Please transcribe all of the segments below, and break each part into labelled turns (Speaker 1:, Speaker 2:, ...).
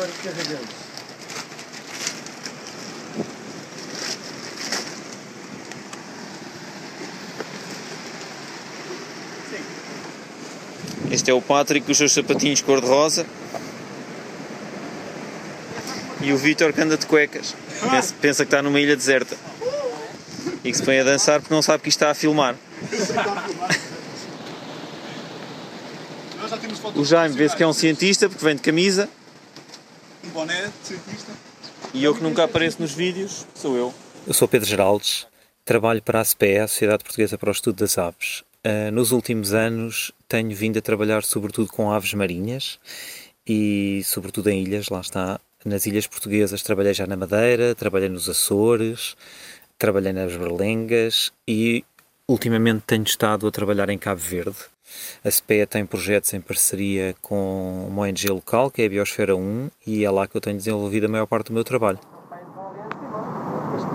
Speaker 1: agora carregamos.
Speaker 2: Este é o Patrick com os seus sapatinhos cor-de-rosa. E o Vitor que anda de cuecas. Pensa, pensa que está numa ilha deserta. E que se põe a dançar porque não sabe que isto está a filmar. O Jaime vê-se que é um cientista porque vem de camisa.
Speaker 3: Um boné de cientista.
Speaker 2: E eu que nunca apareço nos vídeos, sou eu.
Speaker 4: Eu sou Pedro Geraldes, trabalho para a SPE, a Sociedade Portuguesa para o Estudo das Aves. Uh, nos últimos anos tenho vindo a trabalhar sobretudo com aves marinhas e sobretudo em ilhas, lá está. Nas ilhas portuguesas trabalhei já na Madeira, trabalhei nos Açores, trabalhei nas Berlengas e ultimamente tenho estado a trabalhar em Cabo Verde. A SPEA tem projetos em parceria com uma ONG local, que é a Biosfera 1, e é lá que eu tenho desenvolvido a maior parte do meu trabalho.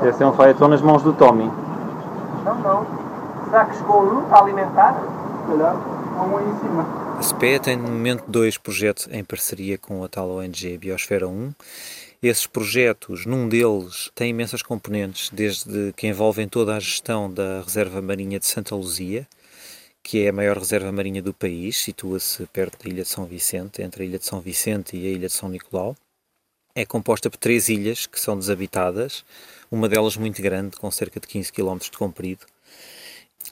Speaker 2: Esse é um faetão nas mãos do Tommy.
Speaker 1: Não, não. Será que chegou um a alimentar? Melhor, um aí em cima.
Speaker 4: A SPEA tem no momento dois projetos em parceria com a tal ONG Biosfera 1. Esses projetos, num deles, tem imensas componentes, desde que envolvem toda a gestão da Reserva Marinha de Santa Luzia, que é a maior reserva marinha do país, situa-se perto da Ilha de São Vicente, entre a Ilha de São Vicente e a Ilha de São Nicolau. É composta por três ilhas que são desabitadas, uma delas muito grande, com cerca de 15 km de comprido.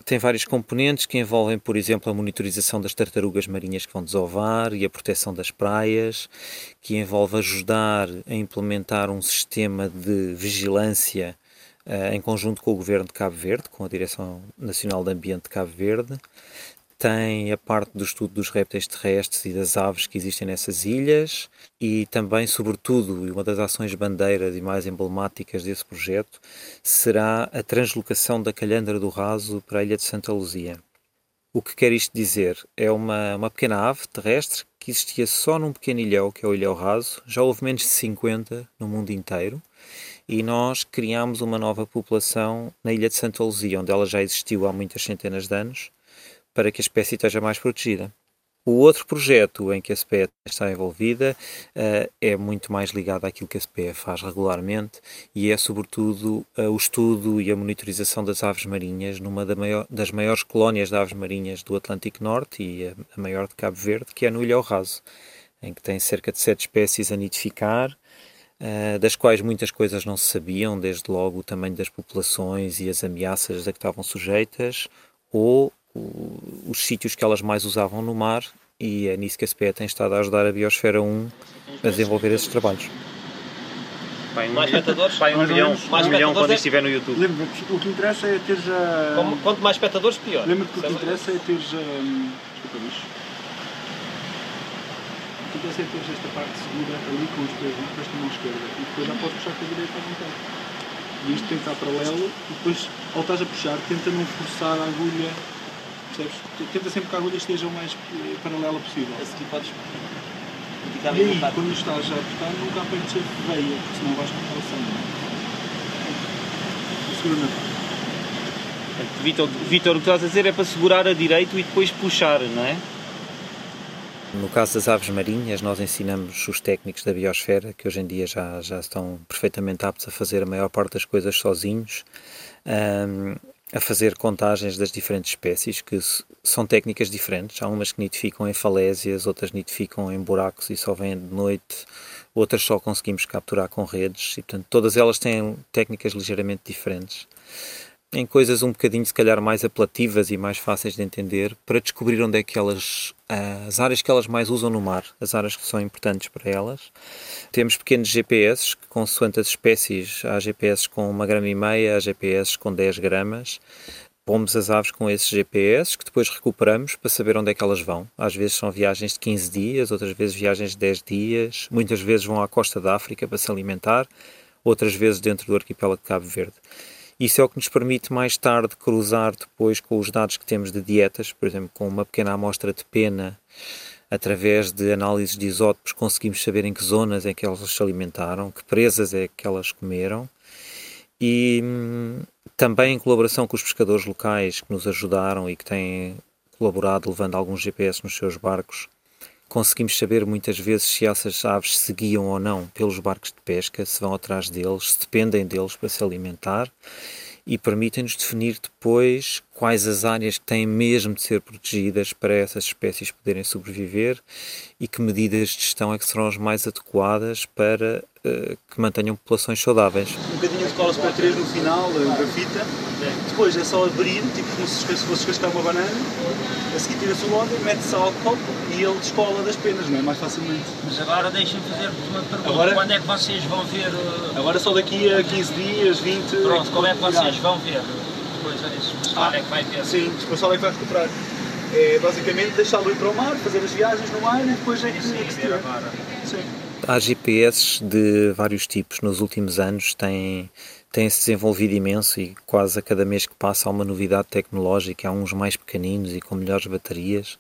Speaker 4: Tem vários componentes que envolvem, por exemplo, a monitorização das tartarugas marinhas que vão desovar e a proteção das praias, que envolve ajudar a implementar um sistema de vigilância em conjunto com o Governo de Cabo Verde, com a Direção Nacional de Ambiente de Cabo Verde. Tem a parte do estudo dos répteis terrestres e das aves que existem nessas ilhas e também, sobretudo, e uma das ações bandeiras e mais emblemáticas desse projeto será a translocação da calhandra do raso para a ilha de Santa Luzia. O que quer isto dizer? É uma, uma pequena ave terrestre que existia só num pequeno ilhéu, que é o Ilhéu Raso. Já houve menos de 50 no mundo inteiro e nós criámos uma nova população na ilha de Santa Luzia, onde ela já existiu há muitas centenas de anos, para que a espécie esteja mais protegida. O outro projeto em que a SPE está envolvida uh, é muito mais ligado àquilo que a SPE faz regularmente e é, sobretudo, uh, o estudo e a monitorização das aves marinhas numa da maior, das maiores colónias de aves marinhas do Atlântico Norte e a, a maior de Cabo Verde, que é no Ilhéu Raso, em que tem cerca de sete espécies a nidificar das quais muitas coisas não se sabiam, desde logo o tamanho das populações e as ameaças a que estavam sujeitas, ou o, os sítios que elas mais usavam no mar, e é nisso que a SPE tem estado a ajudar a Biosfera 1 a desenvolver esses trabalhos.
Speaker 2: Pai, um,
Speaker 5: Mais espectadores?
Speaker 2: pai, um
Speaker 5: Mais
Speaker 2: milhão, um
Speaker 5: Mais
Speaker 2: milhão quando
Speaker 5: é-
Speaker 2: estiver no YouTube.
Speaker 3: Lembra-te, o que interessa é teres a.
Speaker 5: Como- Quanto mais espectadores, pior.
Speaker 3: Lembra-te que o que interessa é teres a. Desculpa, bicho. O que é teres esta parte segura ali com os pés, com esta mão esquerda. E depois já podes puxar com a direita à vontade. E isto tem que estar paralelo e depois, ao estás a puxar, tenta não forçar a agulha. Percebes? Tenta sempre que a agulha esteja o mais eh, paralela possível.
Speaker 5: A seguir podes
Speaker 3: E aí, quando estás a apertar, nunca apertes a veia, porque senão vais cortar o sangue. Segura na parte.
Speaker 2: Vítor, Vítor, o que estás a dizer é para segurar a direito e depois puxar, não é?
Speaker 4: No caso das aves marinhas, nós ensinamos os técnicos da biosfera, que hoje em dia já, já estão perfeitamente aptos a fazer a maior parte das coisas sozinhos, ahm, a fazer contagens das diferentes espécies, que são técnicas diferentes. Há umas que nidificam em falésias, outras nidificam em buracos e só vêm de noite, outras só conseguimos capturar com redes, e portanto todas elas têm técnicas ligeiramente diferentes em coisas um bocadinho, se calhar, mais apelativas e mais fáceis de entender, para descobrir onde é que elas, ah, as áreas que elas mais usam no mar, as áreas que são importantes para elas. Temos pequenos GPS, que consoante as espécies, há GPS com uma grama e meia, há GPS com 10 gramas. Pomos as aves com esses GPS, que depois recuperamos para saber onde é que elas vão. Às vezes são viagens de 15 dias, outras vezes viagens de 10 dias, muitas vezes vão à costa da África para se alimentar, outras vezes dentro do arquipélago de Cabo Verde. Isso é o que nos permite mais tarde cruzar depois com os dados que temos de dietas, por exemplo, com uma pequena amostra de pena, através de análises de isótopos, conseguimos saber em que zonas é que elas se alimentaram, que presas é que elas comeram. E hum, também em colaboração com os pescadores locais que nos ajudaram e que têm colaborado levando alguns GPS nos seus barcos, Conseguimos saber muitas vezes se essas aves se guiam ou não pelos barcos de pesca, se vão atrás deles, se dependem deles para se alimentar e permitem-nos definir depois quais as áreas que têm mesmo de ser protegidas para essas espécies poderem sobreviver e que medidas de gestão é que serão as mais adequadas para uh, que mantenham populações saudáveis.
Speaker 3: Um bocadinho de cola super 3 no final, grafita, depois é só abrir, tipo como se fosse cascar uma banana, seguir tira-se o óleo, mete-se álcool e ele descola das penas, não é? Mais facilmente.
Speaker 5: Mas agora deixem fazer-vos uma pergunta.
Speaker 3: Agora-
Speaker 5: Quando é que vocês vão ver. uh,
Speaker 3: Agora só daqui a 15 dias, 20...
Speaker 5: Pronto, como é que vocês vão ver? Depois esse pessoal é que vai ver.
Speaker 3: Sim, depois só é que vai recuperar. É basicamente deixá-lo ir para o mar, fazer as viagens no mar e depois é que,
Speaker 5: Sim,
Speaker 3: é que se tira.
Speaker 5: agora.
Speaker 3: Sim.
Speaker 4: Há GPS de vários tipos. Nos últimos anos têm, têm se desenvolvido imenso e quase a cada mês que passa há uma novidade tecnológica. Há uns mais pequeninos e com melhores baterias.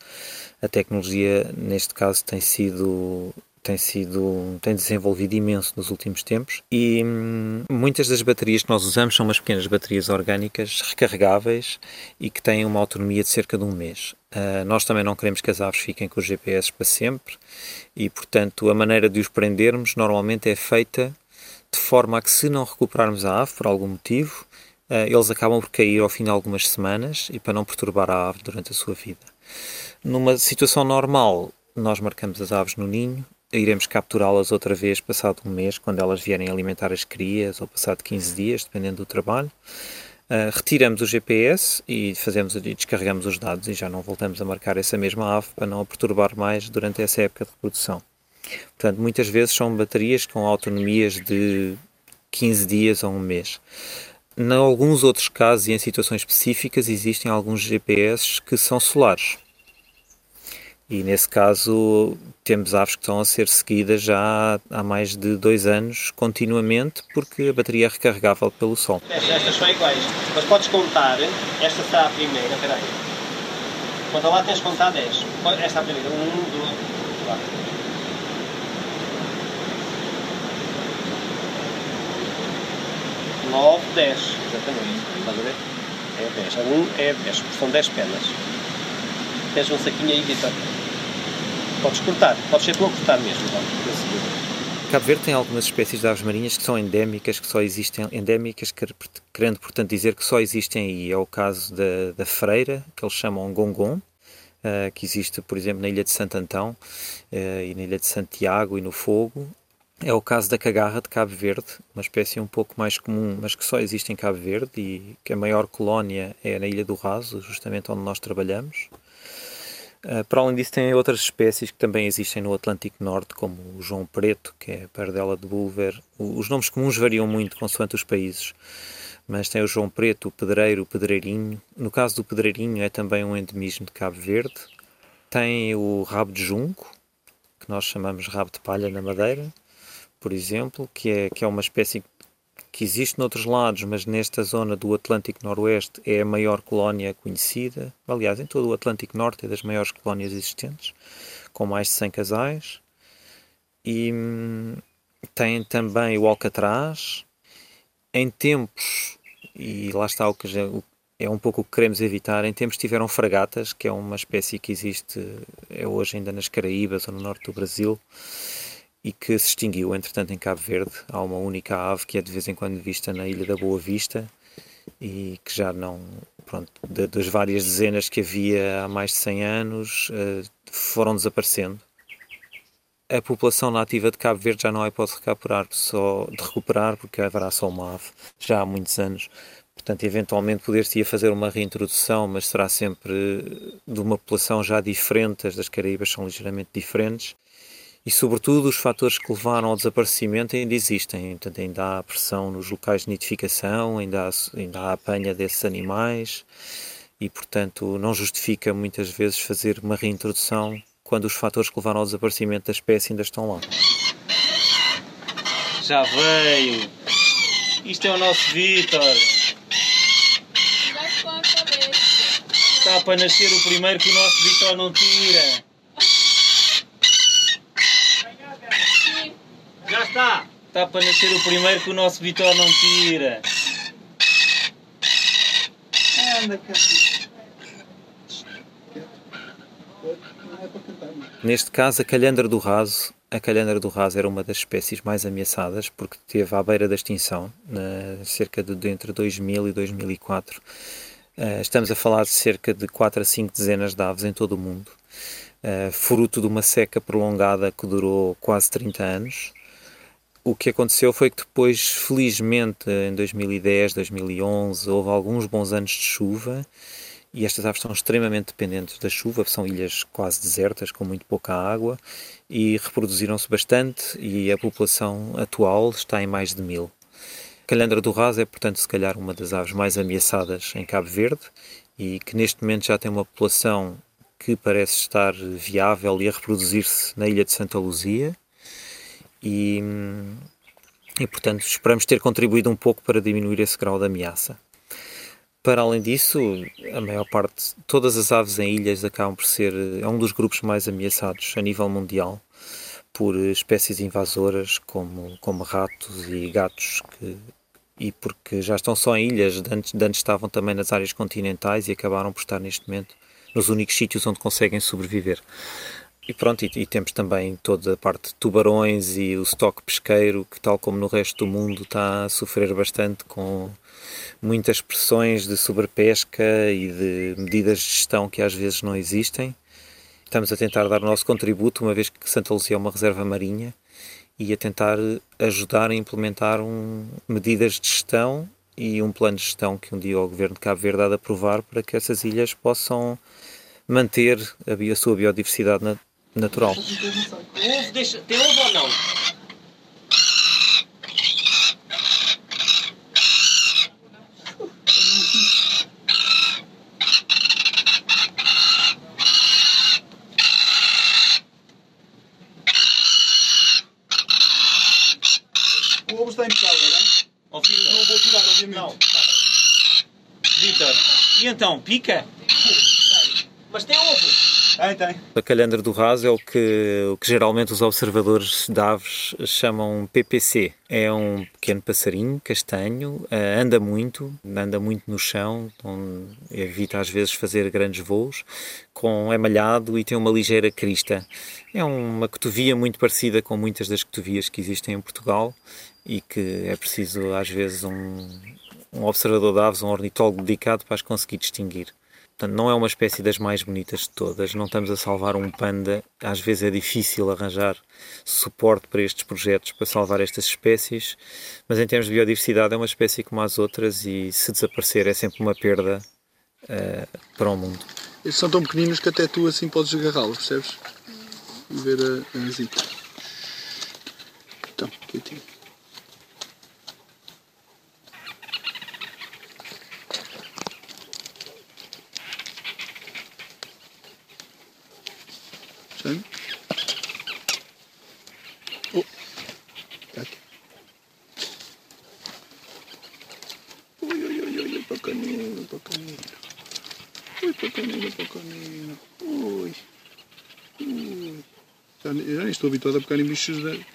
Speaker 4: A tecnologia, neste caso, tem sido tem sido tem desenvolvido imenso nos últimos tempos e hum, muitas das baterias que nós usamos são umas pequenas baterias orgânicas recarregáveis e que têm uma autonomia de cerca de um mês. Ah, nós também não queremos que as aves fiquem com os GPS para sempre e, portanto, a maneira de os prendermos normalmente é feita de forma a que, se não recuperarmos a ave por algum motivo, ah, eles acabam por cair ao fim de algumas semanas e para não perturbar a ave durante a sua vida. Numa situação normal, nós marcamos as aves no ninho, iremos capturá-las outra vez passado um mês, quando elas vierem alimentar as crias, ou passado 15 dias, dependendo do trabalho. Uh, retiramos o GPS e fazemos e descarregamos os dados e já não voltamos a marcar essa mesma ave para não a perturbar mais durante essa época de reprodução. Portanto, muitas vezes são baterias com autonomias de 15 dias a um mês. Em alguns outros casos e em situações específicas existem alguns GPS que são solares. E nesse caso temos aves que estão a ser seguidas já há mais de dois anos continuamente porque a bateria é recarregável pelo sol.
Speaker 1: Estas, são iguais. Mas podes contar, esta será a primeira, peraí. Quando lá tens de contar 10. Esta é a primeira. 1, 2, 4. Nove, dez. Exatamente. Estás a ver? É 10. A 1 é 10. São 10 penas. Tens um saquinho aí, Vitor. Podes cortar. Podes ser tu a cortar mesmo. Então.
Speaker 4: Cabo Verde tem algumas espécies de aves marinhas que são endémicas, que só existem endémicas, quer- querendo portanto dizer que só existem aí. É o caso da, da freira, que eles chamam gongon, eh, que existe, por exemplo, na ilha de Santo Antão eh, e na ilha de Santiago e no Fogo. É o caso da cagarra de Cabo Verde, uma espécie um pouco mais comum, mas que só existe em Cabo Verde e que a maior colónia é na Ilha do Raso, justamente onde nós trabalhamos. Uh, para além disso, tem outras espécies que também existem no Atlântico Norte, como o João Preto, que é a pardela de Bulver. O- Os nomes comuns variam muito consoante os países, mas tem o João Preto, o Pedreiro, o Pedreirinho. No caso do Pedreirinho, é também um endemismo de Cabo Verde. Tem o rabo de junco, que nós chamamos rabo de palha na Madeira, por exemplo, que é, que é uma espécie que existe noutros lados, mas nesta zona do Atlântico Noroeste é a maior colónia conhecida. Aliás, em todo o Atlântico Norte é das maiores colónias existentes, com mais de 100 casais. E hum, tem também o Alcatraz. Em tempos, e lá está o que é um pouco o que queremos evitar, em tempos tiveram fragatas, que é uma espécie que existe é hoje ainda nas Caraíbas ou no norte do Brasil, e que se extinguiu, entretanto, em Cabo Verde. Há uma única ave que é de vez em quando vista na Ilha da Boa Vista e que já não, pronto, de- das várias dezenas que havia há mais de 100 anos, eh, foram desaparecendo. A população nativa de Cabo Verde já não a pode recuperar, só de recuperar, porque haverá só uma ave, já há muitos anos. Portanto, eventualmente poder-se-ia fazer uma reintrodução, mas será sempre de uma população já diferente, as das Caraíbas são ligeiramente diferentes, e sobretudo os fatores que levaram ao desaparecimento ainda existem, portanto ainda há pressão nos locais de nidificação, ainda há, ainda há apanha desses animais e portanto não justifica muitas vezes fazer uma reintrodução quando os fatores que levaram ao desaparecimento da espécie ainda estão lá.
Speaker 2: Já veio. Isto é o nosso Vitor.
Speaker 6: Já com a cabeça.
Speaker 2: Está para nascer o primeiro que o nosso Vitor não tira. Já está. Para nascer o primeiro que o nosso Vitor não tira.
Speaker 3: Anda.
Speaker 4: Neste caso, a calhandra do raso. A calhandra do raso era uma das espécies mais ameaçadas porque esteve à beira da extinção, na, cerca de entre 2000 e 2004. Uh, estamos a falar de cerca de 4 a 5 dezenas de aves em todo o mundo, uh, fruto de uma seca prolongada que durou quase 30 anos. O que aconteceu foi que depois, felizmente, em 2010, 2011, houve alguns bons anos de chuva e estas aves são extremamente dependentes da chuva, são ilhas quase desertas, com muito pouca água, e reproduziram-se bastante e a população atual está em mais de mil. Calhandra do raso é, portanto, se calhar uma das aves mais ameaçadas em Cabo Verde e que neste momento já tem uma população que parece estar viável e a reproduzir-se na ilha de Santa Luzia e, e, portanto, esperamos ter contribuído um pouco para diminuir esse grau de ameaça. Para além disso, a maior parte, todas as aves em ilhas acabam por ser, é um dos grupos mais ameaçados a nível mundial por espécies invasoras como, como ratos e gatos que, e porque já estão só em ilhas, de antes, de antes estavam também nas áreas continentais e acabaram por estar neste momento nos únicos sítios onde conseguem sobreviver. E pronto, e, e, temos também toda a parte de tubarões e o estoque pesqueiro, que tal como no resto do mundo está a sofrer bastante com muitas pressões de sobrepesca e de medidas de gestão que às vezes não existem. Estamos a tentar dar o nosso contributo, uma vez que Santa Luzia é uma reserva marinha, e a tentar ajudar a implementar um, medidas de gestão e um plano de gestão que um dia o Governo de Cabo Verde há de aprovar para que essas ilhas possam manter a, a sua biodiversidade na, natural.
Speaker 5: Ovo, deixa, tem ovo ou não?
Speaker 3: O ovo está impecável, não é?
Speaker 5: Ó, Vitor.
Speaker 3: Não vou tirar, obviamente.
Speaker 5: Não. Vitor, e então, pica? Mas tem ovo.
Speaker 3: Tem, tem.
Speaker 4: A calhandra do raso é o que, o que geralmente os observadores de aves chamam PPC. É um pequeno passarinho castanho, eh, anda muito, anda muito no chão, evita às vezes fazer grandes voos, com, é malhado e tem uma ligeira crista. É uma cotovia muito parecida com muitas das cotovias que existem em Portugal e que é preciso às vezes um, um observador de aves, um ornitólogo dedicado para as conseguir distinguir. Portanto, não é uma espécie das mais bonitas de todas. Não estamos a salvar um panda. Às vezes é difícil arranjar suporte para estes projetos para salvar estas espécies, mas em termos de biodiversidade é uma espécie como as outras e se desaparecer é sempre uma perda uh, para o mundo.
Speaker 3: Estes são tão pequeninos que até tu assim podes agarrá-los, percebes? E ver a, a zita. Então, quietinho. Sim. Oh. Tá aqui. Ui, ui, ui, ui, bacaninho, bacaninho. Ui, bacaninho, bacaninho. Ui. Ui. Já, eu já nem estou habituado a pegar em bichos de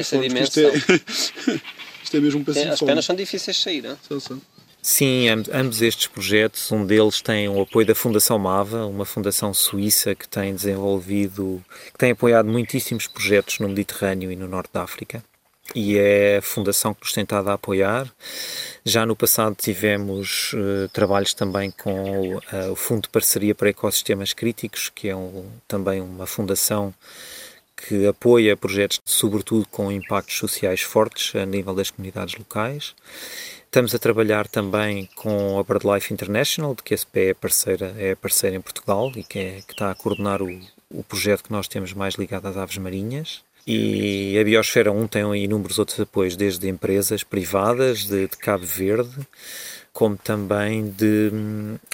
Speaker 1: Essa
Speaker 3: porque isto é, isto é mesmo um
Speaker 1: É, as
Speaker 3: pacificólogo.
Speaker 1: penas são difíceis de sair, não é?
Speaker 3: São, são.
Speaker 4: Sim, amb- ambos estes projetos, um deles tem o apoio da Fundação Mava, uma fundação suíça que tem desenvolvido, que tem apoiado muitíssimos projetos no Mediterrâneo e no Norte da África. E é a fundação que nos tem estado a apoiar. Já no passado tivemos eh, trabalhos também com eh, o Fundo de Parceria para Ecossistemas Críticos, que é um- também uma fundação que apoia projetos, sobretudo com impactos sociais fortes a nível das comunidades locais. Estamos a trabalhar também com a BirdLife International, de que a SPE é parceira, é parceira em Portugal e que, é, que está a coordenar o, o projeto que nós temos mais ligado às aves marinhas. E a Biosfera 1 tem inúmeros outros apoios, desde empresas privadas de, de Cabo Verde, como também de,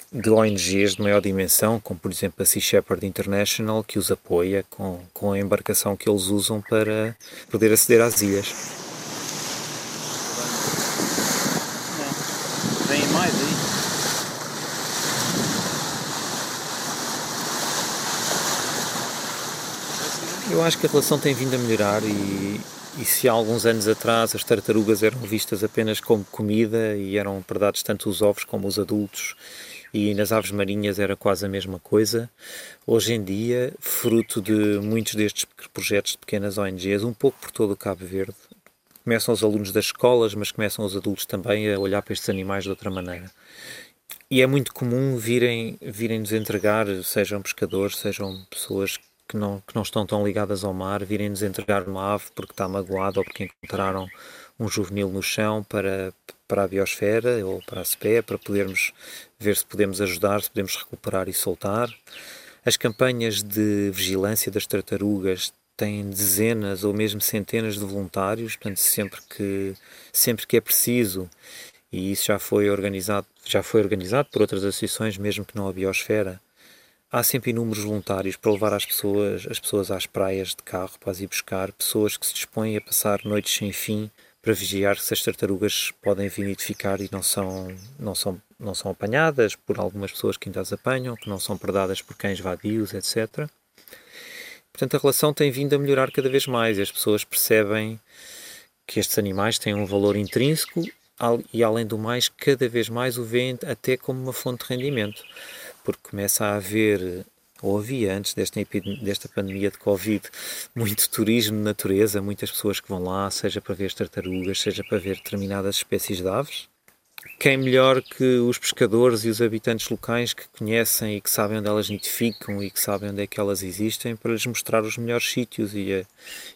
Speaker 4: de ONGs de maior dimensão, como por exemplo a Sea Shepherd International, que os apoia com, com a embarcação que eles usam para poder aceder às ilhas. Eu acho que a relação tem vindo a melhorar e, e se há alguns anos atrás as tartarugas eram vistas apenas como comida e eram predados tanto os ovos como os adultos e nas aves marinhas era quase a mesma coisa. Hoje em dia, fruto de muitos destes projetos de pequenas ONGs, um pouco por todo o Cabo Verde, começam os alunos das escolas, mas começam os adultos também a olhar para estes animais de outra maneira. E é muito comum virem, virem nos entregar, sejam pescadores, sejam pessoas que não, que não estão tão ligadas ao mar, virem nos entregar uma ave porque está magoada ou porque encontraram um juvenil no chão para, para a biosfera ou para a SPE, para podermos ver se podemos ajudar, se podemos recuperar e soltar. As campanhas de vigilância das tartarugas têm dezenas ou mesmo centenas de voluntários, portanto sempre que sempre que é preciso e isso já foi organizado já foi organizado por outras associações mesmo que não a biosfera há sempre inúmeros voluntários para levar as pessoas as pessoas às praias de carro para as ir buscar pessoas que se dispõem a passar noites sem fim para vigiar se as tartarugas podem vir e não são não são não são apanhadas por algumas pessoas que ainda as apanham que não são predadas por cães vadios etc Portanto, a relação tem vindo a melhorar cada vez mais. As pessoas percebem que estes animais têm um valor intrínseco e, além do mais, cada vez mais o veem até como uma fonte de rendimento, porque começa a haver, ou havia antes desta, desta pandemia de Covid, muito turismo de natureza, muitas pessoas que vão lá, seja para ver as tartarugas, seja para ver determinadas espécies de aves quem melhor que os pescadores e os habitantes locais que conhecem e que sabem onde elas nidificam e que sabem onde é que elas existem para lhes mostrar os melhores sítios e, a,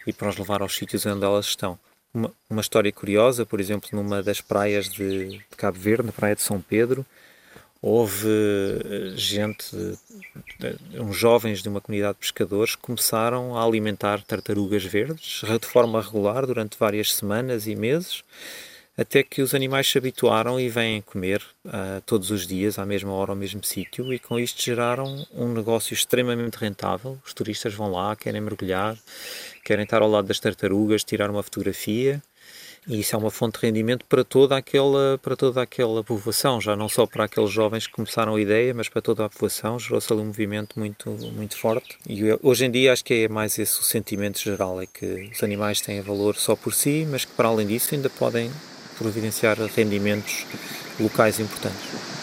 Speaker 4: e para os levar aos sítios onde elas estão. Uma, uma história curiosa, por exemplo, numa das praias de, de Cabo Verde, na praia de São Pedro, houve eh, gente, uns jovens de uma comunidade de pescadores começaram a alimentar tartarugas verdes de forma regular durante várias semanas e meses até que os animais se habituaram e vêm comer uh, todos os dias, à mesma hora, ao mesmo sítio, e com isto geraram um negócio extremamente rentável. Os turistas vão lá, querem mergulhar, querem estar ao lado das tartarugas, tirar uma fotografia, e isso é uma fonte de rendimento para toda aquela, para toda aquela povoação, já não só para aqueles jovens que começaram a ideia, mas para toda a povoação, gerou-se ali um movimento muito, muito forte. E hoje em dia acho que é mais esse o sentimento geral, é que os animais têm valor só por si, mas que para além disso ainda podem providenciar rendimentos locais importantes.